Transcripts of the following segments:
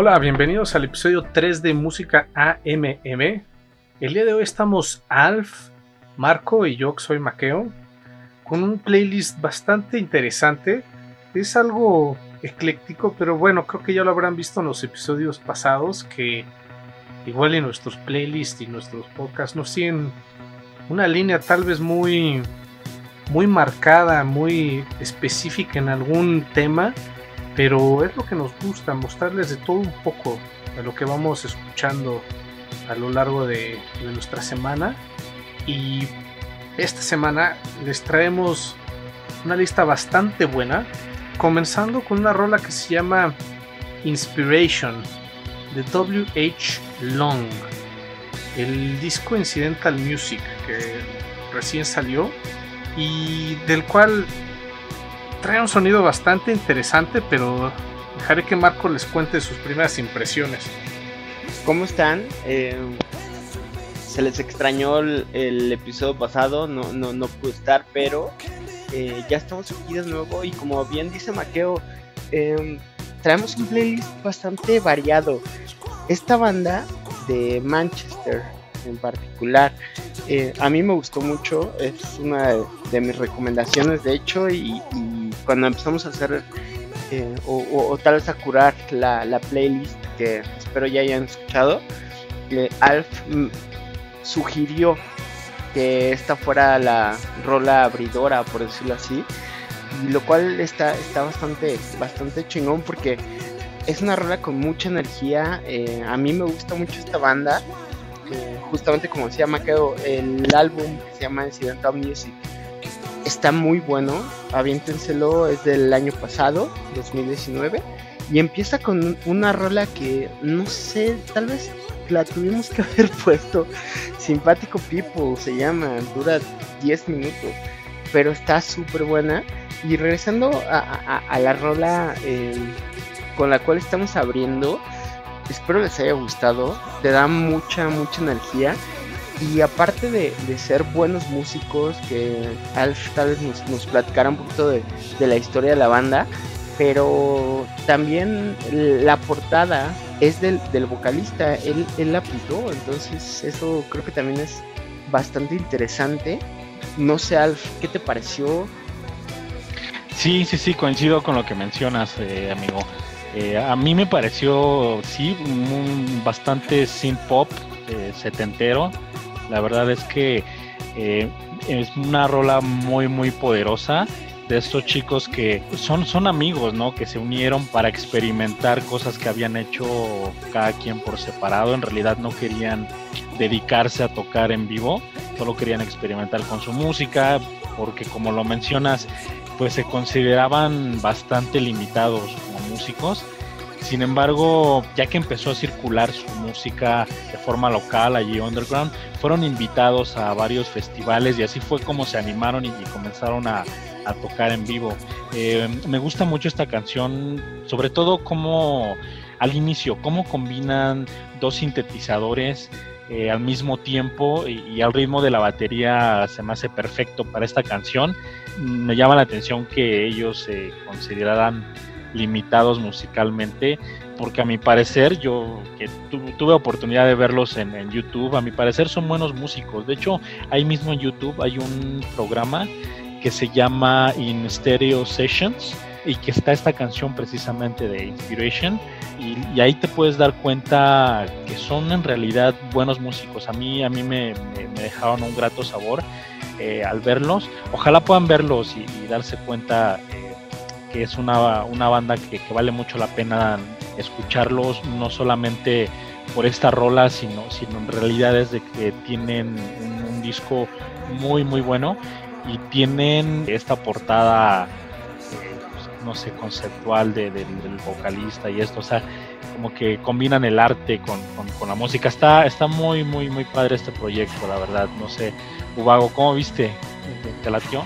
Hola, bienvenidos al episodio 3 de Música AMM. El día de hoy estamos Alf, Marco y yo, que soy Maqueo, con un playlist bastante interesante. Es algo ecléctico, pero bueno, creo que ya lo habrán visto en los episodios pasados, que igual en nuestros playlists y nuestros podcasts nos siguen una línea tal vez muy muy marcada, muy específica en algún tema, pero es lo que nos gusta, mostrarles de todo un poco de lo que vamos escuchando a lo largo de, de nuestra semana. Y esta semana les traemos una lista bastante buena, comenzando con una rola que se llama Inspiration de W.H. Long, el disco Incidental Music que recién salió y del cual trae un sonido bastante interesante, pero dejaré que Marco les cuente sus primeras impresiones. ¿Cómo están? Eh, se les extrañó el, episodio pasado, no, no, no pude estar, pero eh, ya estamos aquí de nuevo y como bien dice Maqueo, em, traemos un playlist bastante variado. Esta banda de Manchester en particular. Eh, a mí me gustó mucho, es una de, mis recomendaciones de hecho y, cuando empezamos a hacer eh, o, tal vez a curar la, playlist que espero ya hayan escuchado, eh, Alf sugirió que esta fuera la rola abridora, por decirlo así, y lo cual está, está bastante, bastante chingón porque es una rola con mucha energía. a mí me gusta mucho esta banda justamente como decía Maquedo, el álbum que se llama Incidental Music está muy bueno, aviéntenselo, es del año pasado, 2019, y empieza con una rola que no sé, tal vez la tuvimos que haber puesto, Simpático People se llama, dura 10 minutos, pero está súper buena. Y regresando a, la rola eh, con la cual estamos abriendo, espero les haya gustado. Te da mucha, mucha energía. Y aparte de, ser buenos músicos, que Alf tal vez nos, nos platicara un poquito de, la historia de la banda, pero también la portada es del, vocalista, él, él la pintó, entonces eso creo que también es bastante interesante. No sé, Alf, ¿qué te pareció? Sí, sí, sí, coincido con lo que mencionas, eh, amigo. Eh, a mí me pareció, sí, bastante synth pop eh, setentero. La verdad es que eh, es una rola muy, muy poderosa de estos chicos que son, son amigos, ¿no? Que se unieron para experimentar cosas que habían hecho cada quien por separado. En realidad no querían dedicarse a tocar en vivo, solo querían experimentar con su música, porque como lo mencionas, pues se consideraban bastante limitados como músicos. Sin embargo, ya que empezó a circular su música de forma local allí underground, fueron invitados a varios festivales y así fue como se animaron y, comenzaron a, tocar en vivo. Eh, me gusta mucho esta canción, sobre todo como al inicio, cómo combinan dos sintetizadores eh, al mismo tiempo y, al ritmo de la batería se me hace perfecto para esta canción. Me llama la atención que ellos se consideraran limitados musicalmente, porque a mi parecer, yo que tuve oportunidad de verlos en, YouTube, a mi parecer son buenos músicos. De hecho, ahí mismo en YouTube hay un programa que se llama In Stereo Sessions y que está esta canción precisamente de Inspiration y, ahí te puedes dar cuenta que son en realidad buenos músicos. A mí, a mí me, dejaron un grato sabor eh, al verlos. Ojalá puedan verlos y, darse cuenta eh, que es una, una banda que, vale mucho la pena escucharlos, no solamente por esta rola, sino, sino en realidad es de que tienen un, disco muy, muy bueno y tienen esta portada no sé, conceptual de, del vocalista y esto, o sea, como que combinan el arte con, la música. Está, está muy, muy, muy padre este proyecto, la verdad. No sé, Ubago, ¿cómo viste? ¿Te latió?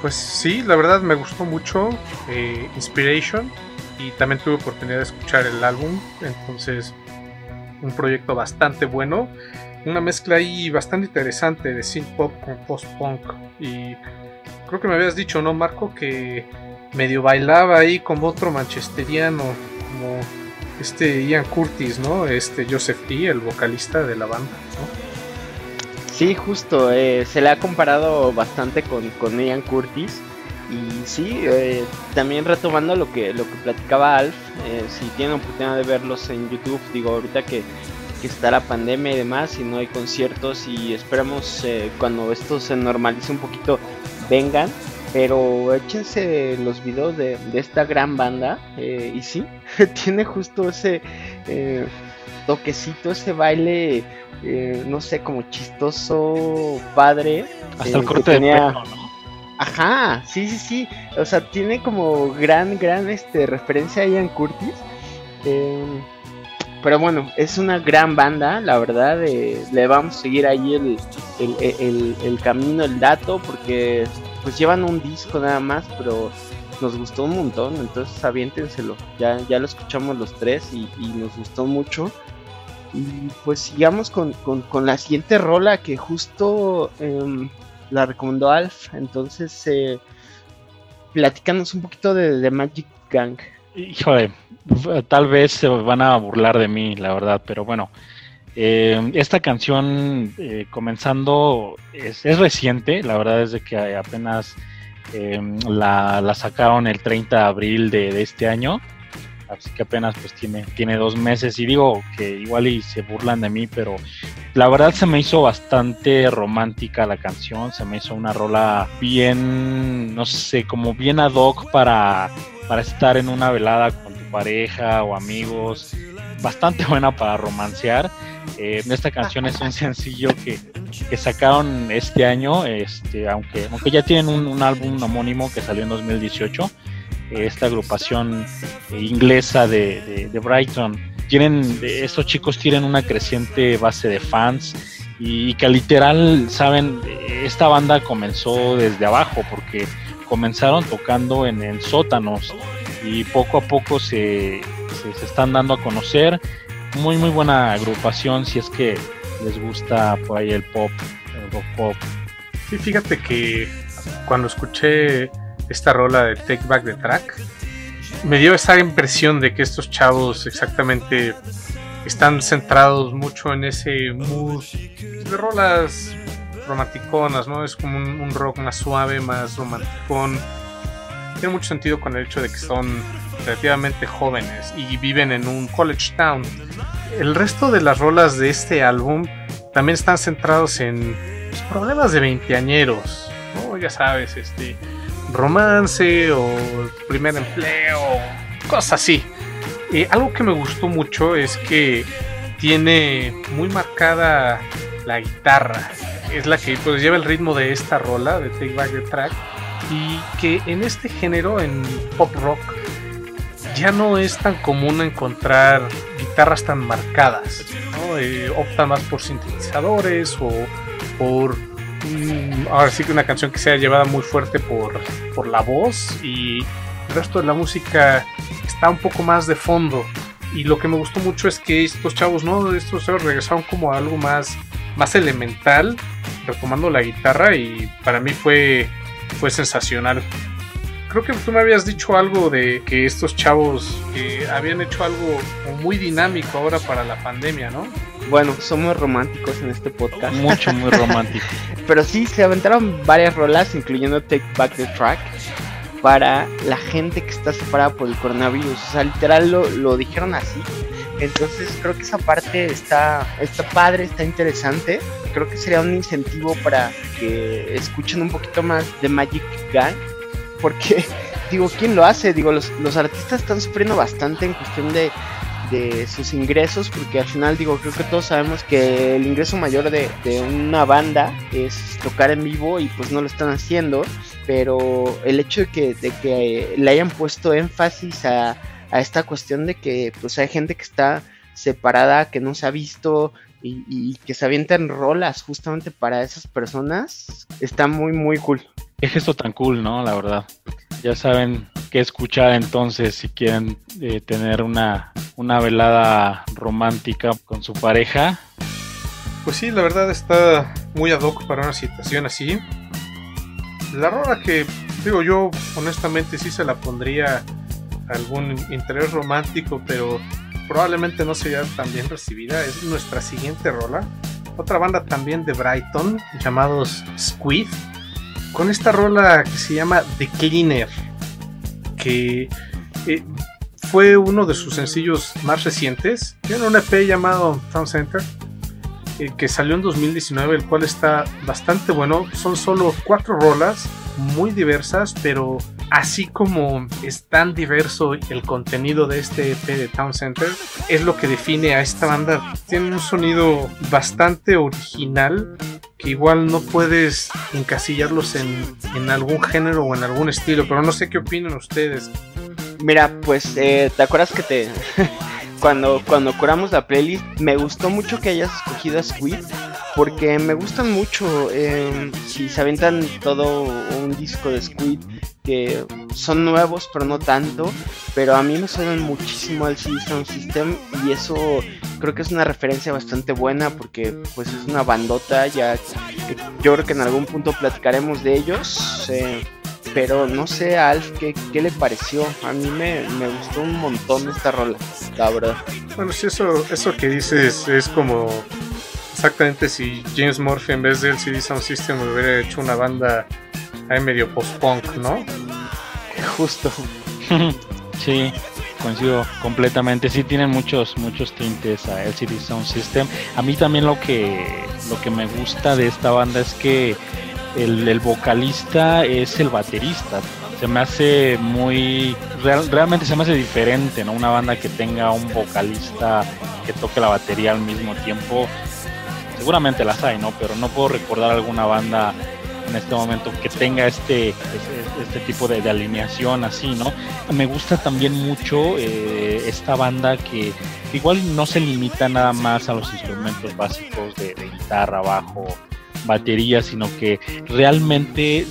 Pues sí, la verdad me gustó mucho eh, Inspiration y también tuve oportunidad de escuchar el álbum, entonces un proyecto bastante bueno, una mezcla ahí bastante interesante de synth pop con post punk y creo que me habías dicho, ¿no, Marco? Que medio bailaba ahí como otro manchesteriano, como este Ian Curtis, ¿no? Este Joseph E, el vocalista de la banda, ¿no? Sí, justo, eh, se le ha comparado bastante con, con Ian Curtis. Y sí, eh, también retomando lo que, lo que platicaba Alf, eh, si tienen oportunidad de verlos en YouTube, digo, ahorita que, que está la pandemia y demás, y no hay conciertos, y esperamos cuando esto se normalice un poquito, vengan, pero échense los videos de, esta gran banda. Eh, y sí, tiene justo ese eh, toquecito, ese baile, eh, no sé, como chistoso, padre. Hasta el corte de pelo, ¿no? Ajá, sí, sí, sí. O sea, tiene como gran, gran este, referencia a Ian Curtis. pero bueno, es una gran banda, la verdad. le vamos a seguir ahí el, el, el camino, el dato, porque pues llevan un disco nada más, pero nos gustó un montón, entonces aviéntenselo. Ya, ya lo escuchamos los tres y, nos gustó mucho. Y pues sigamos con, la siguiente rola que justo em, la recomendó Alf. Entonces, eh, platícanos un poquito de, Magic Gang. Híjole, tal vez se van a burlar de mí, la verdad, pero bueno. Eh, esta canción, eh, comenzando, es, reciente, la verdad es de que apenas em, la, sacaron el 30 de abril de, este año, así que apenas pues tiene, tiene dos meses y digo que igual y se burlan de mí, pero la verdad se me hizo bastante romántica la canción, se me hizo una rola bien, no sé, como bien ad hoc para, para estar en una velada con tu pareja o amigos, bastante buena para romancear. Eh, esta canción es un sencillo que, sacaron este año, este, aunque, aunque ya tienen un, álbum homónimo que salió en 2018. esta agrupación inglesa de, Brighton. Tienen, estos chicos tienen una creciente base de fans y, que literal, saben, esta banda comenzó desde abajo porque comenzaron tocando en, en sótanos y poco a poco se, se, están dando a conocer. Muy, muy buena agrupación si es que les gusta por ahí el pop, el rock pop. Sí, fíjate que cuando escuché esta rola de Take Back the Track, me dio esa impresión de que estos chavos exactamente están centrados mucho en ese mood de rolas romanticonas, ¿no? Es como un, un rock más suave, más romanticón. Tiene mucho sentido con el hecho de que son relativamente jóvenes y viven en un college town. El resto de las rolas de este álbum también están centrados en pues, problemas de veinteañeros, ¿no? Ya sabes, este romance o primer empleo, cosas así. Eh, algo que me gustó mucho es que tiene muy marcada la guitarra. Es la que pues, lleva el ritmo de esta rola, de Take Back the Track. Y que en este género, en pop rock, ya no es tan común encontrar guitarras tan marcadas. ¿no? Eh, optan más por sintetizadores o por ahora sí que una canción que sea llevada muy fuerte por, por la voz y el resto de la música está un poco más de fondo. Y lo que me gustó mucho es que estos chavos, ¿no? Estos chavos regresaron como a algo más, más elemental, retomando la guitarra y para mí fue, fue sensacional creo que tú me habías dicho algo de que estos chavos habían hecho algo muy dinámico ahora para la pandemia, ¿no? Bueno, somos románticos en este podcast. Mucho, muy romántico. Pero sí, se aventaron varias rolas, incluyendo Take Back the Track, para la gente que está separada por el coronavirus. O sea, literal lo, lo dijeron así. Entonces creo que esa parte está, está padre, está interesante. Creo que sería un incentivo para que escuchen un poquito más de Magic Gang porque, digo, ¿quién lo hace? Digo, los, los artistas están sufriendo bastante en cuestión de, de sus ingresos, porque al final, digo, creo que todos sabemos que el ingreso mayor de, de, una banda es tocar en vivo y pues no lo están haciendo, pero el hecho de que, de que le hayan puesto énfasis a, a esta cuestión de que pues hay gente que está separada, que no se ha visto y, y que se avientan rolas justamente para esas personas, está muy, muy cool. Qué gesto tan cool, ¿no? La verdad. Ya saben qué escuchar entonces si quieren eh, tener una, una velada romántica con su pareja. Pues sí, la verdad está muy ad hoc para una situación así. La rola que, digo yo, honestamente sí se la pondría algún interés romántico, pero probablemente no sea tan bien recibida, es nuestra siguiente rola. Otra banda también de Brighton, llamados Squid, con esta rola que se llama The Cleaner, que eh, fue uno de sus sencillos más recientes. Tiene un EP llamado Town Center, eh, que salió en 2019, el cual está bastante bueno. Son solo cuatro rolas, muy diversas, pero así como es tan diverso el contenido de este EP de Town Center, es lo que define a esta banda. Tiene un sonido bastante original que igual no puedes encasillarlos en, en algún género o en algún estilo, pero no sé qué opinan ustedes. Mira, pues, eh, ¿te acuerdas que te... cuando, cuando curamos la playlist, me gustó mucho que hayas escogido a Squid, porque me gustan mucho. Si se aventan todo un disco de Squid, que son nuevos, pero no tanto, pero a mí me suenan muchísimo al Sound System, y eso creo que es una referencia bastante buena, porque pues es una bandota, ya yo creo que en algún punto platicaremos de ellos. Eh, pero no sé Alf ¿qué, qué, le pareció. A mí me, me, gustó un montón esta rola, la verdad. Bueno, sí, eso, eso que dices es como exactamente si James Murphy en vez del CD Sound System hubiera hecho una banda ahí medio post-punk, ¿no? Justo. sí, coincido completamente. Sí tienen muchos, muchos tintes a LCD Sound System. A mí también lo que, lo que me gusta de esta banda es que el, el, vocalista es el baterista. Se me hace muy. Real, realmente se me hace diferente, ¿no? Una banda que tenga un vocalista que toque la batería al mismo tiempo. Seguramente las hay, ¿no? Pero no puedo recordar alguna banda en este momento que tenga este, este, este tipo de, alineación así, ¿no? Me gusta también mucho eh, esta banda que igual no se limita nada más a los instrumentos básicos de guitarra, bajo, batería, sino que realmente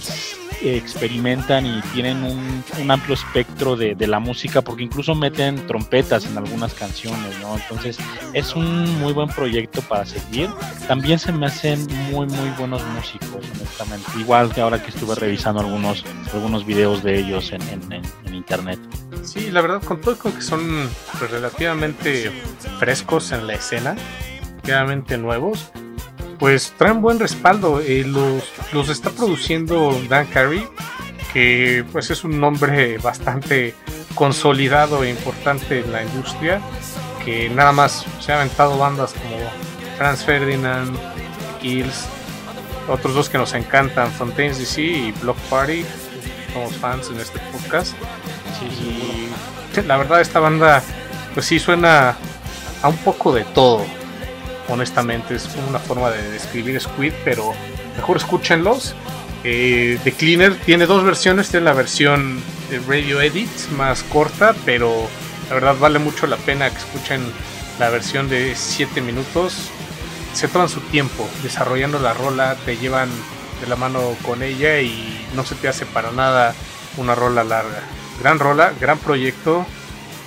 experimentan y tienen un, un amplio espectro de, de, la música porque incluso meten trompetas en algunas canciones, ¿no? Entonces es un muy buen proyecto para seguir. También se me hacen muy muy buenos músicos, honestamente. Igual que ahora que estuve revisando algunos, algunos videos de ellos en, en, en internet. Sí, la verdad, con todo con que son pues, relativamente frescos en la escena, relativamente nuevos, pues traen buen respaldo. Eh, los, los, está produciendo Dan Carey, que pues es un nombre bastante consolidado e importante en la industria, que nada más se ha aventado bandas como Franz Ferdinand, Kills, otros dos que nos encantan, Fontaines DC y Block Party, somos fans en este podcast. Y la verdad esta banda pues sí suena a un poco de todo honestamente es una forma de describir Squid, pero mejor escúchenlos. Eh, The Cleaner tiene dos versiones, tiene la versión de Radio Edit más corta, pero la verdad vale mucho la pena que escuchen la versión de 7 minutos. Se toman su tiempo desarrollando la rola, te llevan de la mano con ella y no se te hace para nada una rola larga. Gran rola, gran proyecto.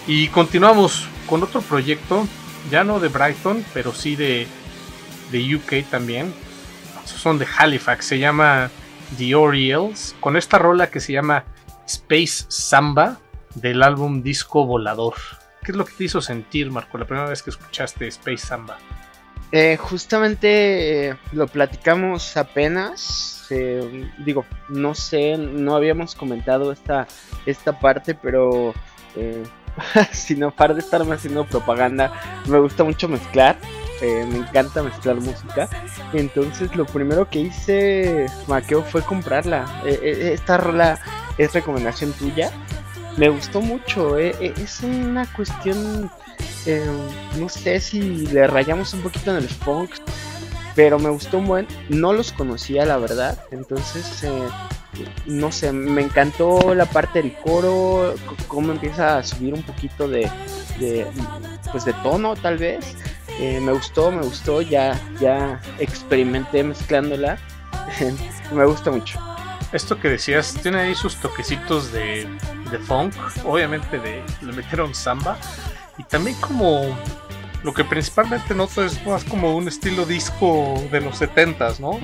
Y continuamos con otro proyecto ya no de Brighton, pero sí de, de UK también. Son de Halifax, se llama The Orioles, con esta rola que se llama Space Samba del álbum Disco Volador. ¿Qué es lo que te hizo sentir, Marco, la primera vez que escuchaste Space Samba? Eh, justamente eh, lo platicamos apenas. Eh, digo, no sé, no habíamos comentado esta, esta parte, pero eh, sino para de estarme haciendo propaganda, me gusta mucho mezclar. Eh, me encanta mezclar música. Entonces lo primero que hice, Maqueo, fue comprarla. Eh, eh, esta rola es recomendación tuya. Me gustó mucho. Es una cuestión, no sé si le rayamos un poquito en el funk. Pero me gustó un buen. No los conocía, la verdad. Entonces no sé, me encantó la parte del coro, cómo empieza a subir un poquito de, pues de tono tal vez. Eh, me gustó, me gustó, ya, ya experimenté mezclándola. me gusta mucho. Esto que decías, tiene ahí sus toquecitos de, de funk, obviamente de, le metieron samba y también como lo que principalmente noto es más como un estilo disco de los 70s, ¿no?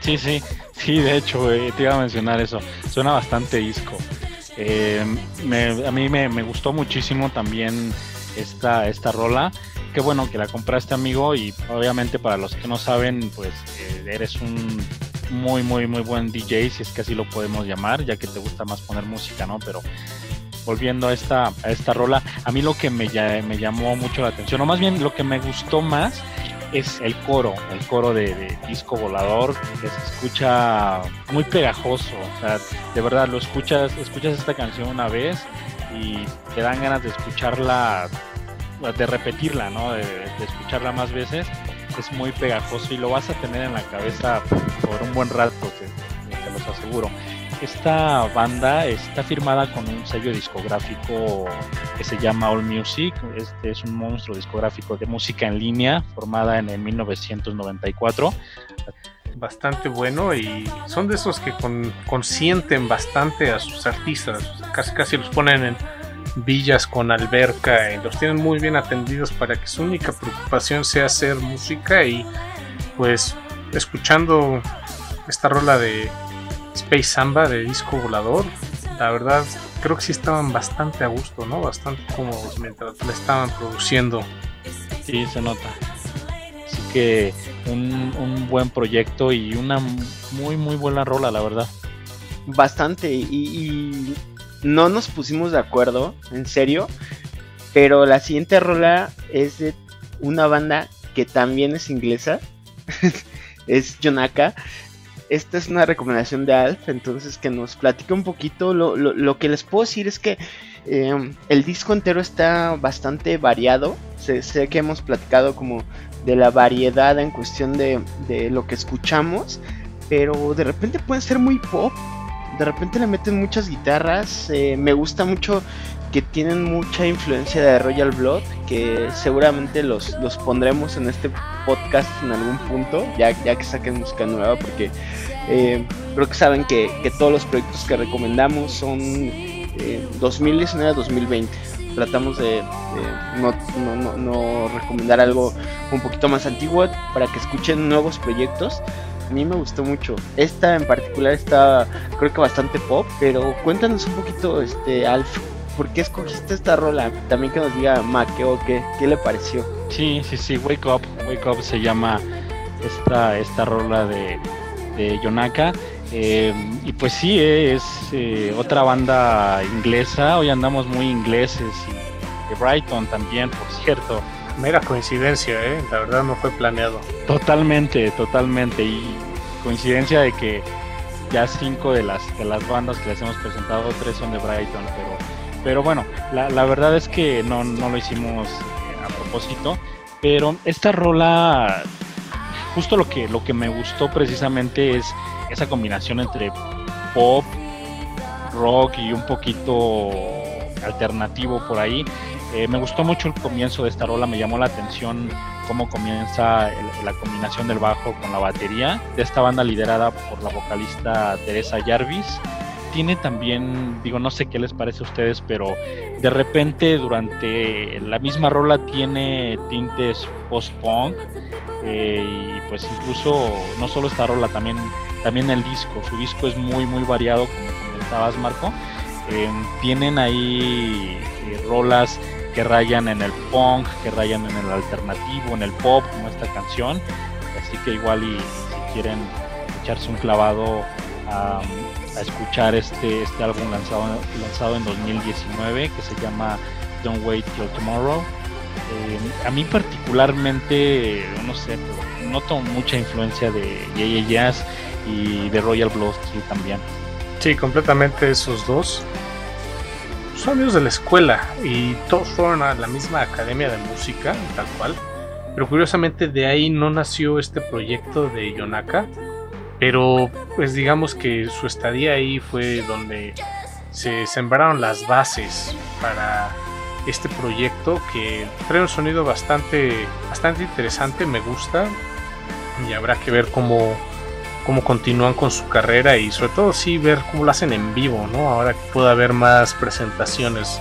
Sí, sí, sí, de hecho, te iba a mencionar eso. Suena bastante disco. Eh, me, a mí me, me, gustó muchísimo también esta, esta rola. Qué bueno que la compraste, amigo. Y obviamente, para los que no saben, pues eh, eres un muy, muy, muy buen DJ, si es que así lo podemos llamar, ya que te gusta más poner música, ¿no? Pero volviendo a esta, a esta rola, a mí lo que me, me llamó mucho la atención, o más bien lo que me gustó más, es el coro, el coro de, disco volador, que se escucha muy pegajoso. O sea, de verdad, lo escuchas, escuchas esta canción una vez y te dan ganas de escucharla, de repetirla, ¿no? De, escucharla más veces. Es muy pegajoso y lo vas a tener en la cabeza por un buen rato, te, te los aseguro. Esta banda está firmada con un sello discográfico que se llama All Music. Este es un monstruo discográfico de música en línea formada en el 1994 bastante bueno y son de esos que consienten bastante a sus artistas, casi casi los ponen en villas con alberca y los tienen muy bien atendidos para que su única preocupación sea hacer música y pues escuchando esta rola de Space Samba de disco volador. La verdad, creo que sí estaban bastante a gusto, ¿no? Bastante cómodos mientras la estaban produciendo. Sí, se nota. Así que un, buen proyecto y una muy, muy buena rola, la verdad. Bastante. Y, y no nos pusimos de acuerdo, en serio. Pero la siguiente rola es de una banda que también es inglesa. es Yonaka esta es una recomendación de Alf, entonces que nos platique un poquito. Lo, que les puedo decir es que em, el disco entero está bastante variado. Sé, que hemos platicado como de la variedad en cuestión de, de lo que escuchamos, pero de repente pueden ser muy pop. De repente le meten muchas guitarras. Eh, me gusta mucho que tienen mucha influencia de Royal Blood, que seguramente los, los pondremos en este podcast en algún punto, ya, ya que saquen música nueva, porque eh, creo que saben que, todos los proyectos que recomendamos son eh, 2019 a 2020. Tratamos de, no, recomendar algo un poquito más antiguo para que escuchen nuevos proyectos a mí me gustó mucho. Esta en particular está creo que bastante pop, pero cuéntanos un poquito, este, Alf, ¿por qué escogiste esta rola? También que nos diga Maqueo qué, qué le pareció. Sí, sí, sí, Wake Up, Wake Up se llama esta, esta rola de, de Yonaka. Eh, y pues sí, es eh, otra banda inglesa, hoy andamos muy ingleses y de Brighton también, por cierto. Mera coincidencia, ¿eh? la verdad no fue planeado. Totalmente, totalmente. Y coincidencia de que ya cinco de las, de las bandas que les hemos presentado, tres son de Brighton, pero pero bueno, la, la verdad es que no, no lo hicimos eh, a propósito. Pero esta rola, justo lo que, lo que me gustó precisamente es esa combinación entre pop, rock y un poquito alternativo por ahí. Eh, me gustó mucho el comienzo de esta rola, me llamó la atención cómo comienza la combinación del bajo con la batería de esta banda liderada por la vocalista Teresa Jarvis tiene también, digo, no sé qué les parece a ustedes, pero de repente durante la misma rola tiene tintes post-punk eh, y pues incluso no solo esta rola, también, también el disco, su disco es muy, muy variado, como comentabas Marco. Eh, tienen ahí eh, rolas que rayan en el punk, que rayan en el alternativo, en el pop, como esta canción. Así que igual y si quieren echarse un clavado a a escuchar este, este álbum lanzado, lanzado en 2019 que se llama Don't Wait Till Tomorrow. Eh, a mí particularmente, no sé, noto mucha influencia de Yeye Jazz y de Royal Blood también. Sí, completamente esos dos. Son amigos de la escuela y todos fueron a la misma academia de música, tal cual. Pero curiosamente de ahí no nació este proyecto de Yonaka, pero pues digamos que su estadía ahí fue donde se sembraron las bases para este proyecto que trae un sonido bastante, bastante interesante, me gusta y habrá que ver cómo, cómo continúan con su carrera y sobre todo sí ver cómo lo hacen en vivo, ¿no? Ahora que pueda haber más presentaciones.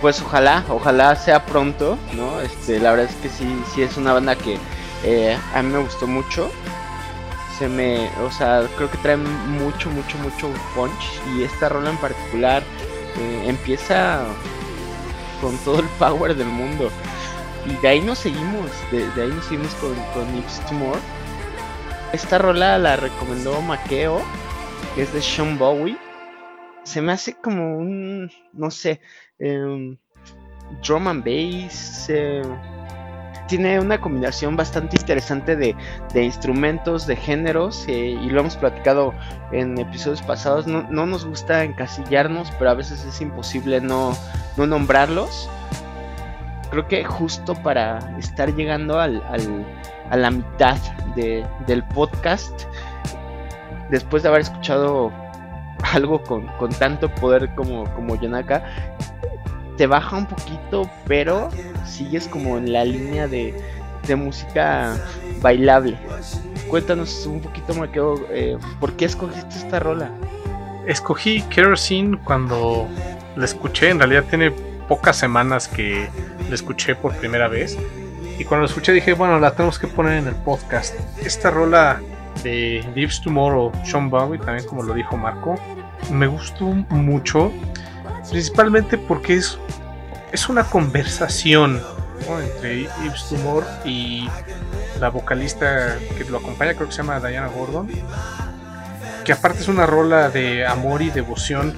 Pues ojalá, ojalá sea pronto, ¿no? Este, la verdad es que sí, sí es una banda que eh, a mí me gustó mucho se me, o sea, creo que trae mucho, mucho, mucho punch y esta rola en particular eh, empieza con todo el power del mundo. Y de ahí nos seguimos, de, ahí nos seguimos con, con It's Tomorrow. Esta rola la recomendó Makeo, que es de Sean Bowie. Se me hace como un, no sé, eh, drum and bass. Eh, tiene una combinación bastante interesante de, instrumentos, de géneros, eh, y lo hemos platicado en episodios pasados. No, nos gusta encasillarnos, pero a veces es imposible no, nombrarlos. Creo que justo para estar llegando al, a la mitad del podcast, después de haber escuchado algo con, tanto poder como, como Yonaka, te baja un poquito, pero sigues como en la línea de, música bailable. Cuéntanos un poquito, Maqueo, eh, ¿por qué escogiste esta rola? Escogí Kerosene cuando la escuché, en realidad tiene pocas semanas que la escuché por primera vez. Y cuando la escuché dije, bueno, la tenemos que poner en el podcast. Esta rola de Lives Tomorrow, Sean Bowie, también como lo dijo Marco, me gustó mucho principalmente porque es, es una conversación entre Yves Tumor y la vocalista que lo acompaña, creo que se llama Diana Gordon, que aparte es una rola de amor y devoción.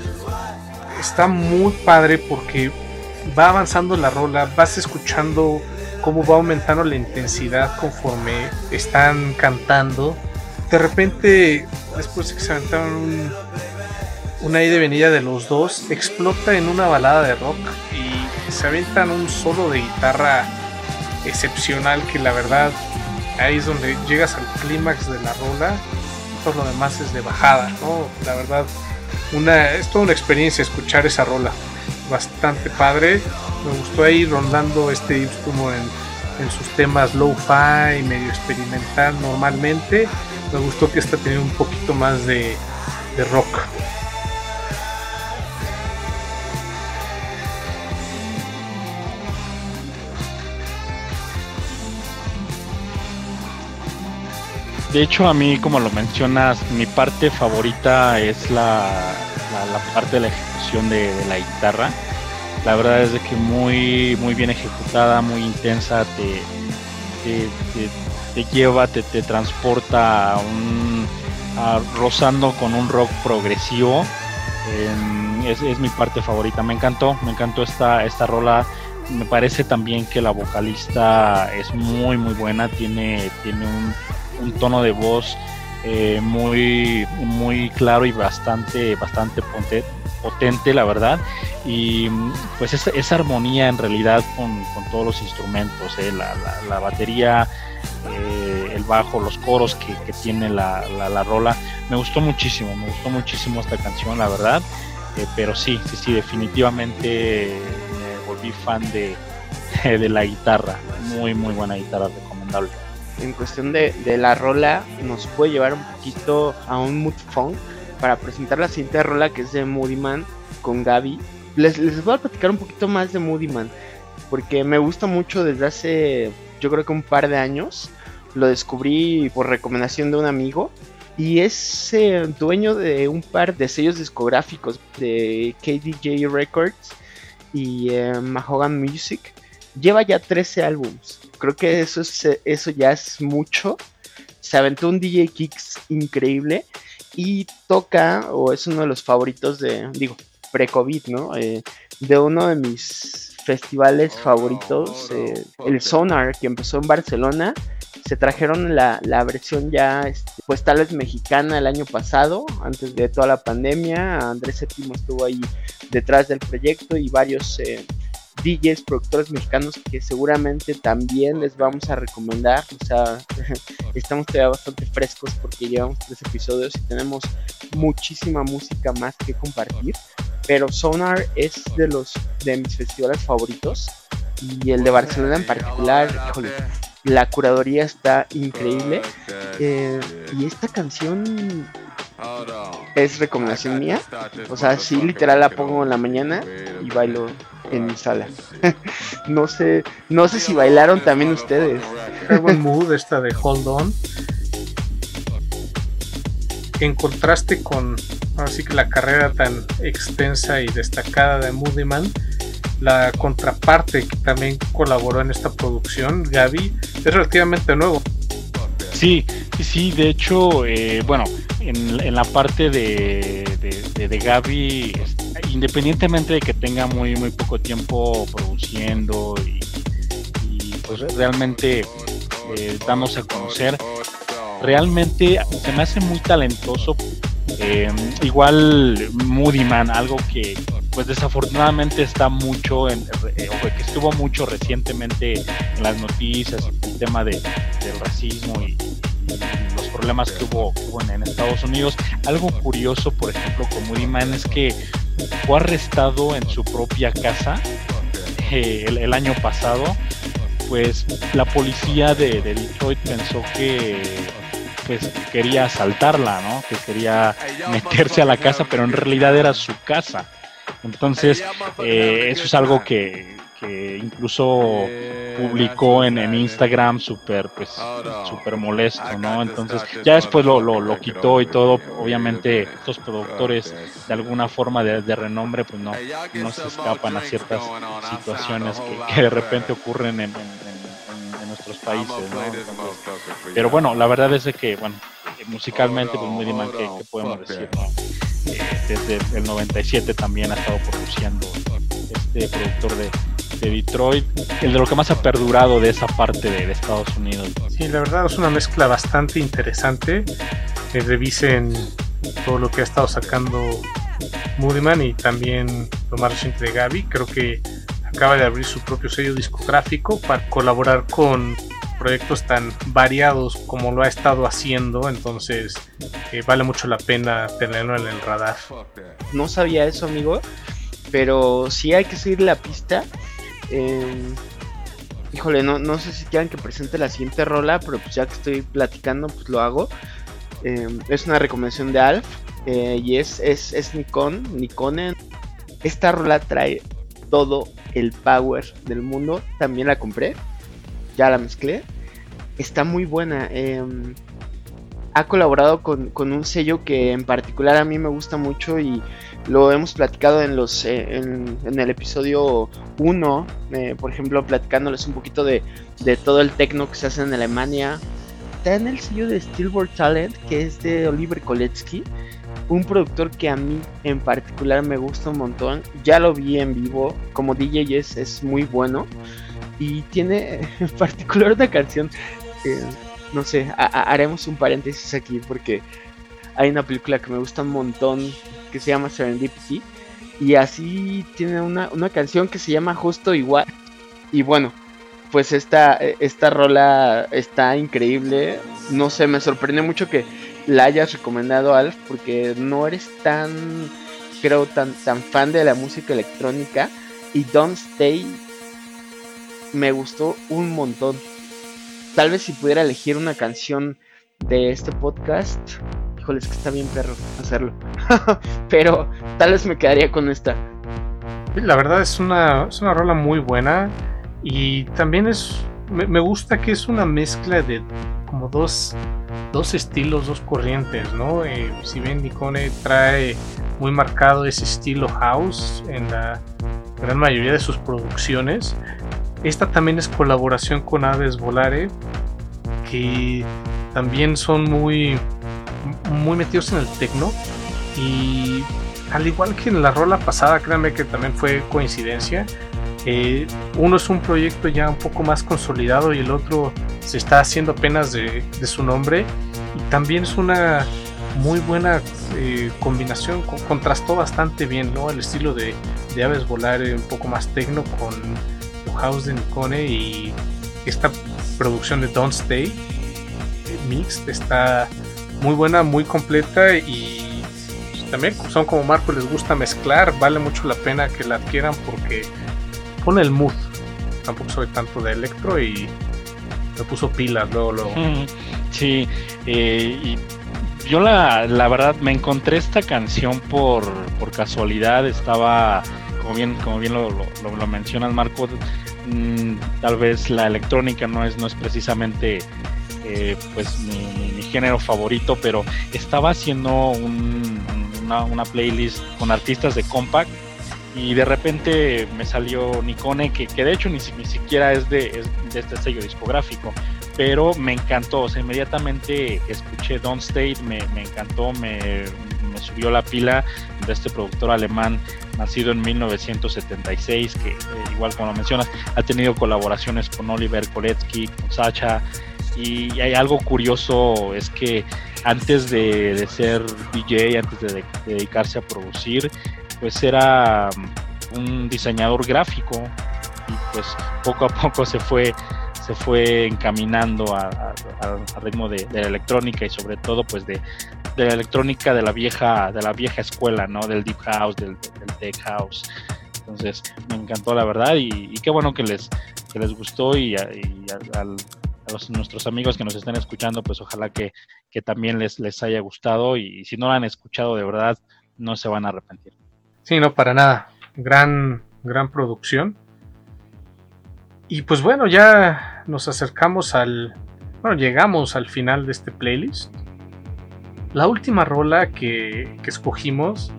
Está muy padre porque va avanzando la rola, vas escuchando cómo va aumentando la intensidad conforme están cantando. De repente, después de que se aventaron un, una ida y venida de los dos, explota en una balada de rock y se aventan un solo de guitarra excepcional que la verdad ahí es donde llegas al clímax de la rola, todo lo demás es de bajada, ¿no? La verdad, una, es toda una experiencia escuchar esa rola, bastante padre, me gustó ahí rondando este instrumento en, en sus temas low-fi, medio experimental normalmente, me gustó que esta tenía un poquito más de rock. De hecho, a mí, como lo mencionas, mi parte favorita es la, parte de la ejecución de, la guitarra. La verdad es de que muy, muy bien ejecutada, muy intensa, te, te, lleva, te, transporta a un, rozando con un rock progresivo. es, es, mi parte favorita. Me encantó, me encantó esta, esta rola. Me parece también que la vocalista es muy, muy buena. Tiene, tiene un tono de voz eh, muy, muy claro y bastante, bastante potente, la verdad. Y pues esa, esa armonía en realidad con, todos los instrumentos, eh, la, batería, eh, el bajo, los coros que, tiene la, la, rola. Me gustó muchísimo, me gustó muchísimo esta canción, la verdad. pero sí, sí, sí, definitivamente me volví fan de, de la guitarra. Muy, muy buena guitarra, recomendable en cuestión de, la rola nos puede llevar un poquito a un mood funk para presentar la siguiente rola que es de Moody Man con Gaby. Les, les voy a platicar un poquito más de Moody Man porque me gusta mucho desde hace yo creo que un par de años. Lo descubrí por recomendación de un amigo y es eh, dueño de un par de sellos discográficos de KDJ Records y eh, Mahogan Music. Lleva ya 13 álbums creo que eso, es, eso ya es mucho. Se aventó un DJ Kicks increíble y toca, o es uno de los favoritos de, digo, pre-COVID, ¿no? Eh, de uno de mis festivales oh, favoritos, eh, el Sonar, que empezó en Barcelona. Se trajeron la, la versión ya, este, pues tal vez mexicana el año pasado, antes de toda la pandemia. Andrés Séptimo estuvo ahí detrás del proyecto y varios eh, DJs, productores mexicanos que seguramente también les vamos a recomendar. O sea, estamos todavía bastante frescos porque llevamos tres episodios y tenemos muchísima música más que compartir. Pero Sonar es de los de mis festivales favoritos y el de Barcelona en particular, híjole, la curaduría está increíble. Eh, y esta canción es recomendación mía. O sea, sí, literal la pongo en la mañana y bailo en mi sala. no sé, no sé si bailaron también ustedes. buen mood esta de Hold On. En contraste con así que la carrera tan extensa y destacada de Moody Man, la contraparte que también colaboró en esta producción, Gaby, es relativamente nuevo. Sí, sí, de hecho, eh, bueno, en, la parte de, de, Gaby, independientemente de que tenga muy, muy poco tiempo produciendo y, pues realmente eh, damos a conocer, realmente se me hace muy talentoso. Eh, igual Moody Man, algo que pues desafortunadamente está mucho, en, eh, que estuvo mucho recientemente en las noticias, el tema de, del racismo y, los problemas que hubo, en, Estados Unidos. Algo curioso, por ejemplo, con Moody Man es que fue arrestado en su propia casa eh, el, año pasado. Pues la policía de, de Detroit pensó que pues quería asaltarla, ¿no? Que quería meterse a la casa, pero en realidad era su casa. Entonces, eh, eso es algo que, incluso publicó en, Instagram súper pues super molesto, ¿no? Entonces ya después lo, lo, quitó y todo. Obviamente estos productores de alguna forma de, renombre pues no, no se escapan a ciertas situaciones que, de repente ocurren en, nuestros países, pero bueno, la verdad es que, bueno, musicalmente pues muy diman que, podemos decir, eh, desde el 97 también ha estado produciendo este productor de, Detroit, el de lo que más ha perdurado de esa parte de, Estados Unidos. Sí, la verdad es una mezcla bastante interesante. que revisen todo lo que ha estado sacando Moodyman y también lo más reciente de Gaby. Creo que acaba de abrir su propio sello discográfico para colaborar con proyectos tan variados como lo ha estado haciendo, entonces eh, vale mucho la pena tenerlo en el radar. No sabía eso, amigo, pero sí hay que seguir la pista. Em, híjole, no, no sé si quieran que presente la siguiente rola, pero pues ya que estoy platicando, pues lo hago. Em, es una recomendación de Alf eh, y es, es, es Nikon, Nikon. Esta rola trae todo el power del mundo. También la compré ya la mezclé. Está muy buena. Em, ha colaborado con, un sello que en particular a mí me gusta mucho y lo hemos platicado en los eh, en, el episodio 1, eh, por ejemplo, platicándoles un poquito de, todo el techno que se hace en Alemania. Está en el sello de Steelboard Talent, que es de Oliver Koletsky, un productor que a mí en particular me gusta un montón. Ya lo vi en vivo, como DJ es, es muy bueno y tiene en particular una canción, no sé, haremos un paréntesis aquí porque hay una película que me gusta un montón que se llama Serendipity y así tiene una, canción que se llama Justo Igual. Y bueno, pues esta, esta rola está increíble, no sé, me sorprende mucho que la hayas recomendado Alf porque no eres tan creo tan tan fan de la música electrónica. Y Don't Stay me gustó un montón. Tal vez si pudiera elegir una canción de este podcast, híjoles que está bien perro hacerlo. Pero tal vez me quedaría con esta. La verdad es una, es una rola muy buena y también es me, gusta que es una mezcla de como dos, dos estilos, dos corrientes, ¿no? Eh, si bien Nikone trae muy marcado ese estilo house en la gran mayoría de sus producciones, esta también es colaboración con Aves Volare, que también son muy, muy metidos en el techno. Y al igual que en la rola pasada, créanme que también fue coincidencia. Eh, uno es un proyecto ya un poco más consolidado y el otro se está haciendo apenas de, su nombre. Y también es una muy buena eh, combinación, contrastó bastante bien ¿no? el estilo de, de Aves Volare, un poco más techno con House de Nikone y esta producción de Don't Stay Mixed está muy buena, muy completa y también son como Marco les gusta mezclar, vale mucho la pena que la adquieran porque pone el mood. Tampoco soy tanto de electro y me puso pilas luego, luego. Sí, eh, yo la, la, verdad me encontré esta canción por, por casualidad, estaba como bien, como bien lo, lo, mencionas, Marco, mm, tal vez la electrónica no es, no es precisamente eh, pues mi, género favorito, pero estaba haciendo una, playlist con artistas de Compact y de repente me salió Nikone, que, que de hecho ni, ni siquiera es de, de, este sello discográfico, pero me encantó, o sea, inmediatamente escuché Don't State, me, me encantó, me, subió la pila de este productor alemán nacido en 1976, que eh, igual como lo mencionas, ha tenido colaboraciones con Oliver Koletsky, con Sacha, y hay algo curioso, es que antes de, de ser DJ, antes de, de, dedicarse a producir, pues era mm, un diseñador gráfico. Y pues poco a poco se fue se fue encaminando al ritmo de, la electrónica y sobre todo pues de, la electrónica de la vieja de la vieja escuela no del deep house del, tech house entonces me encantó la verdad y, qué bueno que les que les gustó y, a los, nuestros amigos que nos están escuchando pues ojalá que, que también les, les haya gustado y, y si no lo han escuchado de verdad no se van a arrepentir Sí, no, para nada. Gran, gran producción. Y pues bueno, ya nos acercamos al. Bueno, llegamos al final de este playlist. La última rola que, que escogimos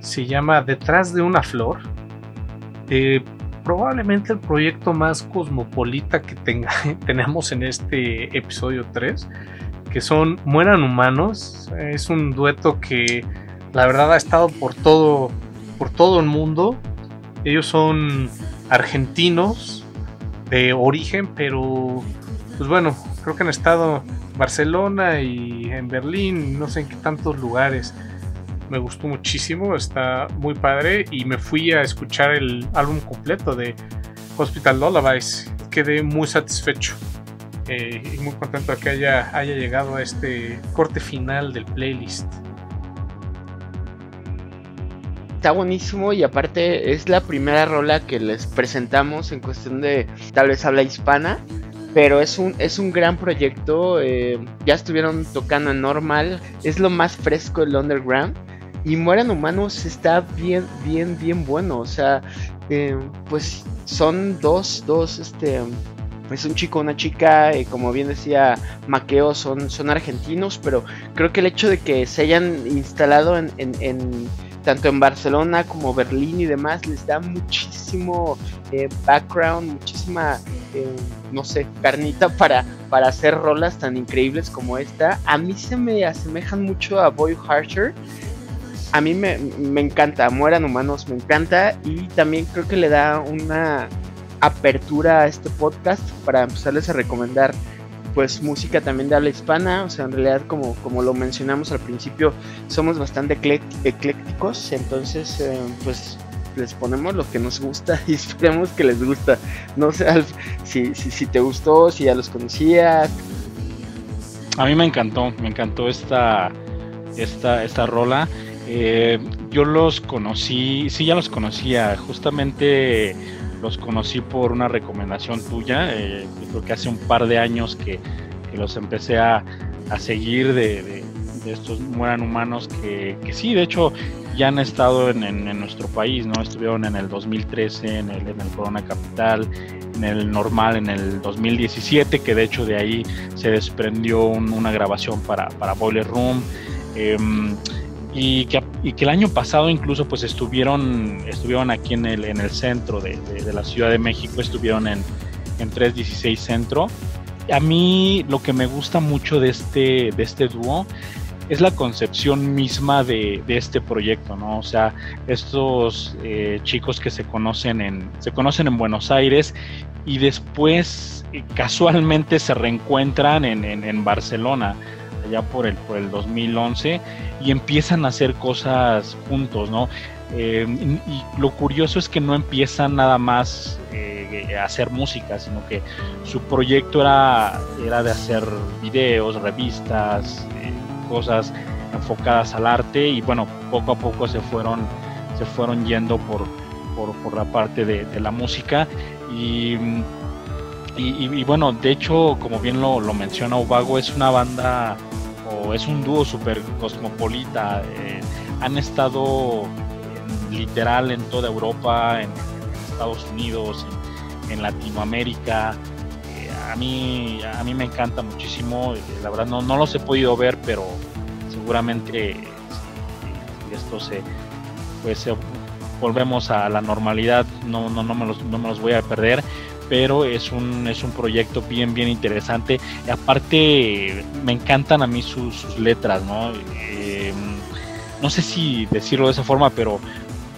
se llama Detrás de una flor. Eh, probablemente el proyecto más cosmopolita que tenga, tenemos en este episodio 3. Que son Mueran Humanos. Es un dueto que la verdad ha estado por todo por todo el mundo. Ellos son argentinos de origen, pero pues bueno, creo que han estado Barcelona y en Berlín, no sé en qué tantos lugares. Me gustó muchísimo, está muy padre y me fui a escuchar el álbum completo de Hospital Lullabies. Quedé muy satisfecho eh, y muy contento de que haya, haya llegado a este corte final del playlist está buenísimo y aparte es la primera rola que les presentamos en cuestión de tal vez habla hispana. Pero es un, es un gran proyecto. Eh, ya estuvieron tocando en normal. Es lo más fresco del underground. Y Mueran Humanos está bien, bien, bien bueno. O sea, eh, pues son dos, dos, este, es un chico, una chica, eh, como bien decía Maqueo, son, son argentinos, pero creo que el hecho de que se hayan instalado en, tanto en Barcelona como Berlín y demás, les da muchísimo eh, background, muchísima, eh, no sé, carnita para, para hacer rolas tan increíbles como esta. A mí se me asemejan mucho a Boy Harsher. A mí me, me encanta, Mueran Humanos, me encanta y también creo que le da una apertura a este podcast para empezarles a recomendar pues música también de habla hispana, o sea, en realidad como, como lo mencionamos al principio, somos bastante eclécticos, entonces eh, pues les ponemos lo que nos gusta y esperemos que les gusta. No sé si, si, te gustó, si ya los conocías. A mí me encantó, me encantó esta, esta, esta rola. Eh, yo los conocí, sí, ya los conocía, justamente los conocí por una recomendación tuya, eh, creo que hace un par de años que, que los empecé a, a seguir de, estos mueran humanos que, que, sí, de hecho ya han estado en, en, nuestro país, ¿no? Estuvieron en el 2013, en el, en el Corona Capital, en el normal en el 2017, que de hecho de ahí se desprendió un, una grabación para, para Boiler Room. Eh, y que, el año pasado incluso pues estuvieron, estuvieron aquí en el, en el centro de, la Ciudad de México, estuvieron en, en 316 Centro. A mí lo que me gusta mucho de este, de este dúo es la concepción misma de, de, este proyecto, ¿no? O sea, estos eh, chicos que se conocen en, se conocen en Buenos Aires y después eh, casualmente se reencuentran en, en, en Barcelona allá por el, por el 2011 y empiezan a hacer cosas juntos, ¿no? Y, y, lo curioso es que no empiezan nada más eh, a hacer música, sino que su proyecto era, era de hacer videos, revistas, eh, cosas enfocadas al arte y bueno, poco a poco se fueron, se fueron yendo por, por, por la parte de, de la música y y, bueno, de hecho, como bien lo, menciona Ubago, es una banda o es un dúo súper cosmopolita. Eh, han estado literal en toda Europa, en, Estados Unidos, en, Latinoamérica. Eh, a, mí, a mí me encanta muchísimo. Eh, la verdad, no, no los he podido ver, pero seguramente esto se, pues, volvemos a la normalidad, no, no, no, me, los, no me los voy a perder pero es un, es un proyecto bien, bien interesante. Y aparte, me encantan a mí sus, letras, ¿no? Eh, no sé si decirlo de esa forma, pero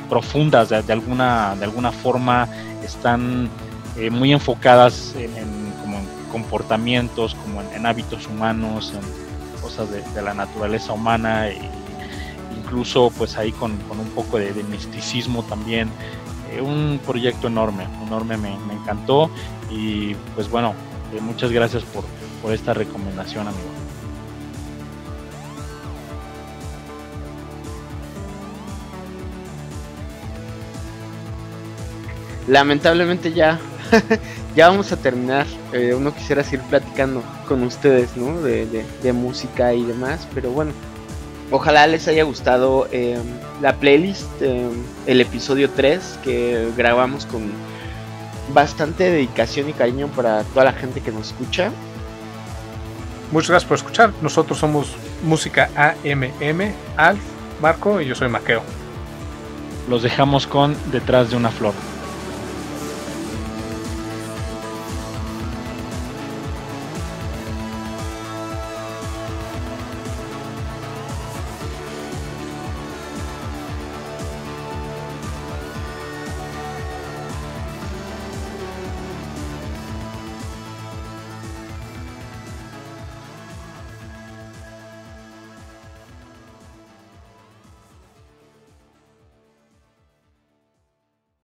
profundas de, alguna, de alguna forma, están eh, muy enfocadas en, como comportamientos, como en, hábitos humanos, en cosas de, la naturaleza humana, e incluso pues ahí con, un poco de, misticismo también. Eh, un proyecto enorme, enorme, me, encantó y pues bueno, eh, muchas gracias por, por esta recomendación, amigo. lamentablemente ya, ya vamos a terminar. Eh, uno quisiera seguir platicando con ustedes, ¿no? De, de, música y demás, pero bueno. Ojalá les haya gustado em, la playlist, em, el episodio 3 que grabamos con bastante dedicación y cariño para toda la gente que nos escucha. Muchas gracias por escuchar. Nosotros somos Música AMM, Alf, Marco y yo soy Maqueo. Los dejamos con Detrás de una flor.